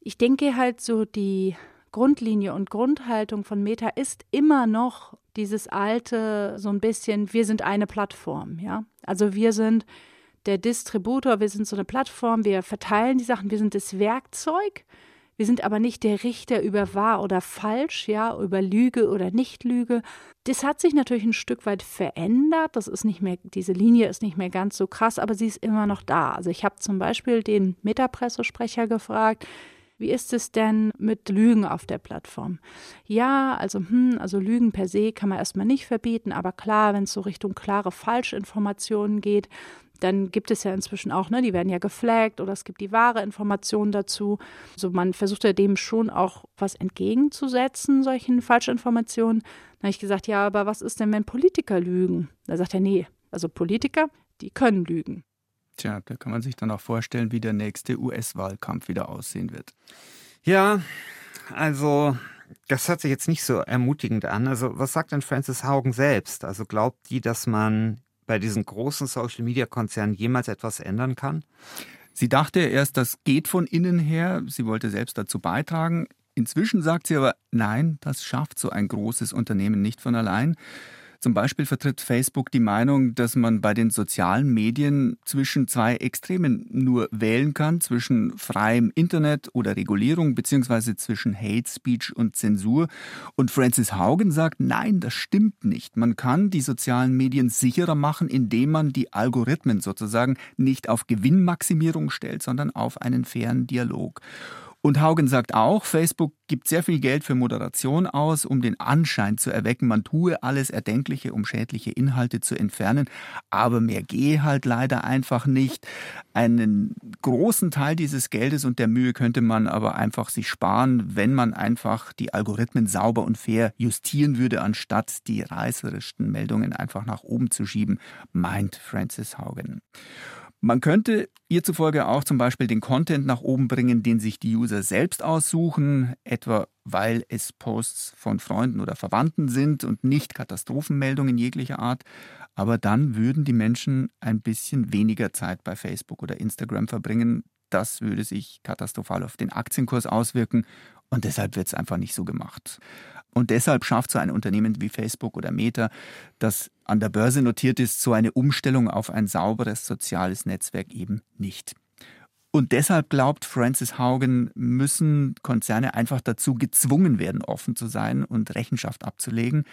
ich denke halt so, die Grundlinie und Grundhaltung von Meta ist immer noch dieses alte, so ein bisschen, wir sind eine Plattform, ja. Also wir sind der Distributor, wir sind so eine Plattform, wir verteilen die Sachen, wir sind das Werkzeug wir sind aber nicht der Richter über wahr oder falsch, ja, über Lüge oder Nicht-Lüge. Das hat sich natürlich ein Stück weit verändert. Das ist nicht mehr, diese Linie ist nicht mehr ganz so krass, aber sie ist immer noch da. Also ich habe zum Beispiel den Metapressesprecher gefragt, wie ist es denn mit Lügen auf der Plattform? Ja, also, hm, also Lügen per se kann man erstmal nicht verbieten, aber klar, wenn es so Richtung klare Falschinformationen geht, dann gibt es ja inzwischen auch, ne, die werden ja geflaggt oder es gibt die wahre Information dazu. Also man versucht ja dem schon auch was entgegenzusetzen, solchen Falschinformationen. Dann habe ich gesagt, ja, aber was ist denn, wenn Politiker lügen? Da sagt er, nee, also Politiker, die können lügen. Tja, da kann man sich dann auch vorstellen, wie der nächste US-Wahlkampf wieder aussehen wird. Ja, also das hört sich jetzt nicht so ermutigend an. Also was sagt denn Francis Haugen selbst? Also glaubt die, dass man bei diesen großen Social-Media-Konzernen jemals etwas ändern kann? Sie dachte erst, das geht von innen her. Sie wollte selbst dazu beitragen. Inzwischen sagt sie aber, nein, das schafft so ein großes Unternehmen nicht von allein. Zum Beispiel vertritt Facebook die Meinung, dass man bei den sozialen Medien zwischen zwei Extremen nur wählen kann, zwischen freiem Internet oder Regulierung beziehungsweise zwischen Hate Speech und Zensur. Und Francis Haugen sagt, nein, das stimmt nicht. Man kann die sozialen Medien sicherer machen, indem man die Algorithmen sozusagen nicht auf Gewinnmaximierung stellt, sondern auf einen fairen Dialog. Und Haugen sagt auch, Facebook gibt sehr viel Geld für Moderation aus, um den Anschein zu erwecken, man tue alles Erdenkliche, um schädliche Inhalte zu entfernen. Aber mehr gehe halt leider einfach nicht. Einen großen Teil dieses Geldes und der Mühe könnte man aber einfach sich sparen, wenn man einfach die Algorithmen sauber und fair justieren würde, anstatt die reißerischsten Meldungen einfach nach oben zu schieben, meint Francis Haugen. Man könnte ihr zufolge auch zum Beispiel den Content nach oben bringen, den sich die User selbst aussuchen, etwa weil es Posts von Freunden oder Verwandten sind und nicht Katastrophenmeldungen jeglicher Art. Aber dann würden die Menschen ein bisschen weniger Zeit bei Facebook oder Instagram verbringen. Das würde sich katastrophal auf den Aktienkurs auswirken und deshalb wird es einfach nicht so gemacht. Und deshalb schafft so ein Unternehmen wie Facebook oder Meta, das an der Börse notiert ist, so eine Umstellung auf ein sauberes soziales Netzwerk eben nicht. Und deshalb glaubt Francis Haugen, müssen Konzerne einfach dazu gezwungen werden, offen zu sein und Rechenschaft abzulegen.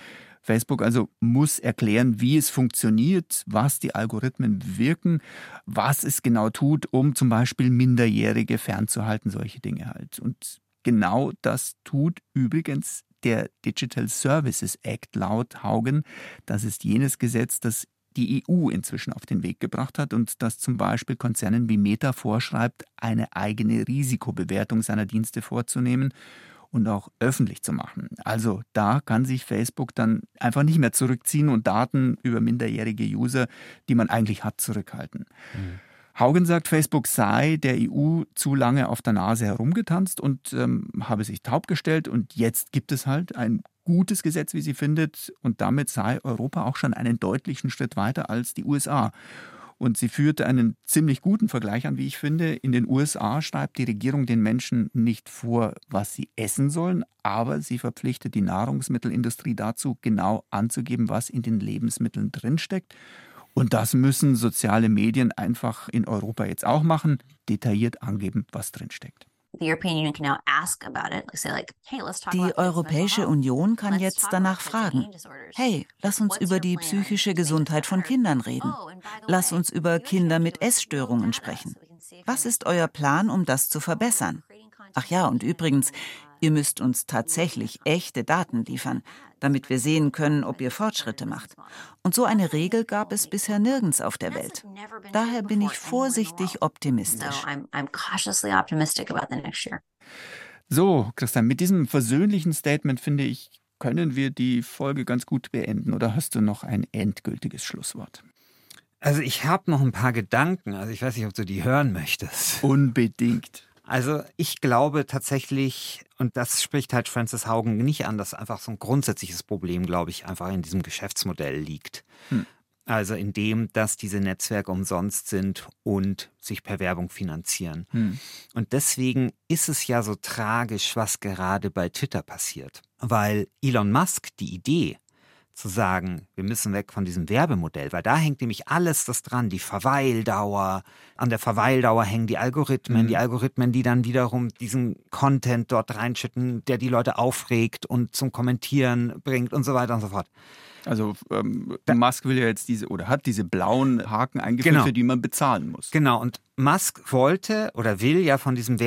Facebook also muss erklären, wie es funktioniert, was die Algorithmen wirken, was es genau tut, um zum Beispiel Minderjährige fernzuhalten, solche Dinge halt. Und genau das tut übrigens der Digital Services Act laut Haugen. Das ist jenes Gesetz, das die EU inzwischen auf den Weg gebracht hat und das zum Beispiel Konzernen wie Meta vorschreibt, eine eigene Risikobewertung seiner Dienste vorzunehmen und auch öffentlich zu machen. Also da kann sich Facebook dann einfach nicht mehr zurückziehen und Daten über minderjährige User, die man eigentlich hat, zurückhalten. Mhm. Haugen sagt, Facebook sei der EU zu lange auf der Nase herumgetanzt und ähm, habe sich taub gestellt. Und jetzt gibt es halt ein gutes Gesetz, wie sie findet. Und damit sei Europa auch schon einen deutlichen Schritt weiter als die USA. Und sie führte einen ziemlich guten Vergleich an, wie ich finde. In den USA schreibt die Regierung den Menschen nicht vor, was sie essen sollen, aber sie verpflichtet die Nahrungsmittelindustrie dazu, genau anzugeben, was in den Lebensmitteln drinsteckt. Und das müssen soziale Medien einfach in Europa jetzt auch machen, detailliert angeben, was drinsteckt. Die Europäische Union kann jetzt danach fragen, hey, lass uns über die psychische Gesundheit von Kindern reden. Oh, lass uns über Kinder mit Essstörungen sprechen. Was ist euer Plan, um das zu verbessern? Ach ja, und übrigens, Ihr müsst uns tatsächlich echte Daten liefern, damit wir sehen können, ob ihr Fortschritte macht. Und so eine Regel gab es bisher nirgends auf der Welt. Daher bin ich vorsichtig optimistisch. So, Christian, mit diesem versöhnlichen Statement finde ich, können wir die Folge ganz gut beenden. Oder hast du noch ein endgültiges Schlusswort? Also ich habe noch ein paar Gedanken. Also ich weiß nicht, ob du die hören möchtest. Unbedingt. Also ich glaube tatsächlich, und das spricht halt Francis Haugen nicht an, dass einfach so ein grundsätzliches Problem, glaube ich, einfach in diesem Geschäftsmodell liegt. Hm. Also in dem, dass diese Netzwerke umsonst sind und sich per Werbung finanzieren. Hm. Und deswegen ist es ja so tragisch, was gerade bei Twitter passiert. Weil Elon Musk die Idee, zu sagen, wir müssen weg von diesem Werbemodell, weil da hängt nämlich alles das dran, die Verweildauer. An der Verweildauer hängen die Algorithmen, mhm. die Algorithmen, die dann wiederum diesen Content dort reinschütten, der die Leute aufregt und zum Kommentieren bringt und so weiter und so fort. Also ähm, Musk will ja jetzt diese oder hat diese blauen Haken eingeführt, genau. für die man bezahlen muss. Genau, und Musk wollte oder will ja von diesem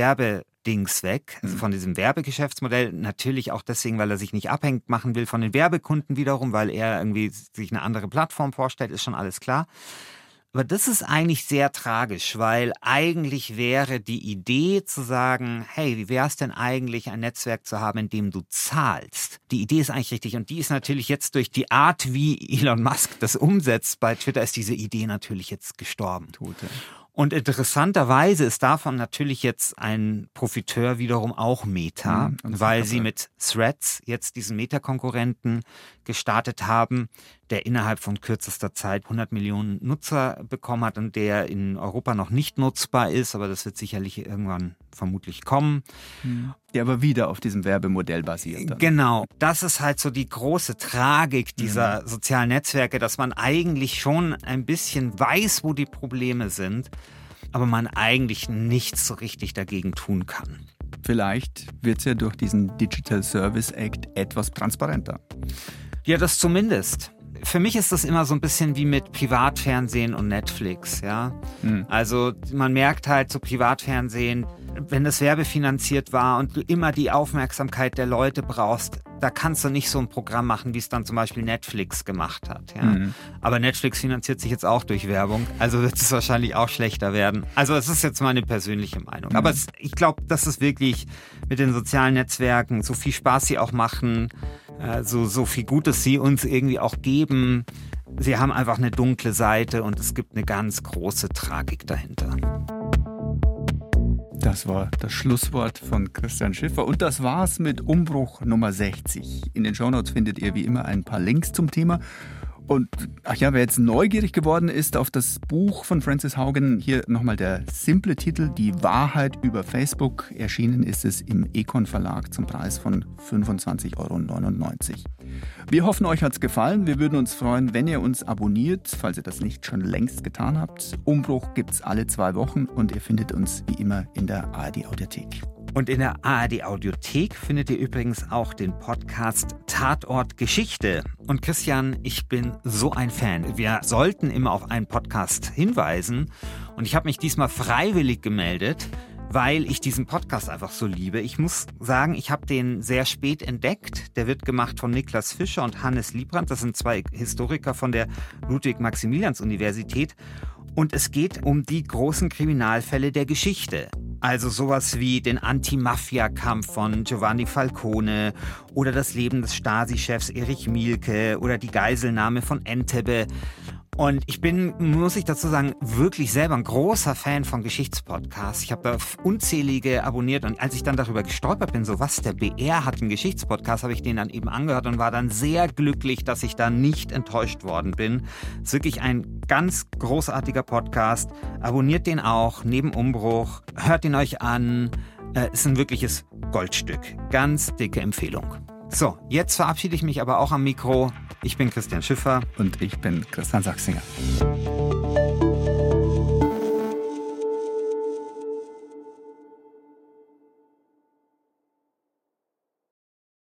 Werbedings weg, also mhm. von diesem Werbegeschäftsmodell. Natürlich auch deswegen, weil er sich nicht abhängig machen will von den Werbekunden wiederum, weil er irgendwie sich eine andere Plattform vorstellt, ist schon alles klar. Aber das ist eigentlich sehr tragisch, weil eigentlich wäre die Idee zu sagen, hey, wie wäre es denn eigentlich, ein Netzwerk zu haben, in dem du zahlst? Die Idee ist eigentlich richtig und die ist natürlich jetzt durch die Art, wie Elon Musk das umsetzt bei Twitter, ist diese Idee natürlich jetzt gestorben. Tote. Und interessanterweise ist davon natürlich jetzt ein Profiteur wiederum auch Meta, mhm, weil sie mit Threads jetzt diesen Meta-Konkurrenten gestartet haben, der innerhalb von kürzester Zeit 100 Millionen Nutzer bekommen hat und der in Europa noch nicht nutzbar ist, aber das wird sicherlich irgendwann vermutlich kommen. Mhm. Der aber wieder auf diesem Werbemodell basiert. Dann. Genau, das ist halt so die große Tragik dieser mhm. sozialen Netzwerke, dass man eigentlich schon ein bisschen weiß, wo die Probleme sind, aber man eigentlich nichts so richtig dagegen tun kann. Vielleicht wird es ja durch diesen Digital Service Act etwas transparenter. Ja, das zumindest für mich ist das immer so ein bisschen wie mit Privatfernsehen und Netflix, ja. Mhm. Also man merkt halt so Privatfernsehen, wenn das werbefinanziert war und du immer die Aufmerksamkeit der Leute brauchst, da kannst du nicht so ein Programm machen, wie es dann zum Beispiel Netflix gemacht hat. Ja? Mhm. Aber Netflix finanziert sich jetzt auch durch Werbung, also wird es wahrscheinlich auch schlechter werden. Also es ist jetzt meine persönliche Meinung. Mhm. Aber es, ich glaube, dass es wirklich mit den sozialen Netzwerken, so viel Spaß sie auch machen, so, so viel Gutes sie uns irgendwie auch geben, sie haben einfach eine dunkle Seite und es gibt eine ganz große Tragik dahinter. Das war das Schlusswort von Christian Schiffer und das war's mit Umbruch Nummer 60. In den Shownotes findet ihr wie immer ein paar Links zum Thema und ach ja, wer jetzt neugierig geworden ist auf das Buch von Francis Haugen, hier nochmal der simple Titel Die Wahrheit über Facebook. Erschienen ist es im Econ Verlag zum Preis von 25,99 Euro. Wir hoffen, euch hat's gefallen. Wir würden uns freuen, wenn ihr uns abonniert, falls ihr das nicht schon längst getan habt. Umbruch gibt's alle zwei Wochen und ihr findet uns wie immer in der ARD Audiothek. Und in der ARD Audiothek findet ihr übrigens auch den Podcast Tatort Geschichte. Und Christian, ich bin so ein Fan. Wir sollten immer auf einen Podcast hinweisen. Und ich habe mich diesmal freiwillig gemeldet, weil ich diesen Podcast einfach so liebe. Ich muss sagen, ich habe den sehr spät entdeckt. Der wird gemacht von Niklas Fischer und Hannes Liebrandt. Das sind zwei Historiker von der Ludwig-Maximilians-Universität. Und es geht um die großen Kriminalfälle der Geschichte. Also sowas wie den Anti-Mafia-Kampf von Giovanni Falcone oder das Leben des Stasi-Chefs Erich Mielke oder die Geiselnahme von Entebbe. Und ich bin, muss ich dazu sagen, wirklich selber ein großer Fan von Geschichtspodcasts. Ich habe da unzählige abonniert und als ich dann darüber gestolpert bin, so was, der BR hat einen Geschichtspodcast, habe ich den dann eben angehört und war dann sehr glücklich, dass ich da nicht enttäuscht worden bin. Es ist wirklich ein ganz großartiger Podcast. Abonniert den auch, neben Umbruch. Hört ihn euch an. Äh, ist ein wirkliches Goldstück. Ganz dicke Empfehlung. So, jetzt verabschiede ich mich aber auch am Mikro. Ich bin Christian Schiffer. Und ich bin Christian Sachsinger.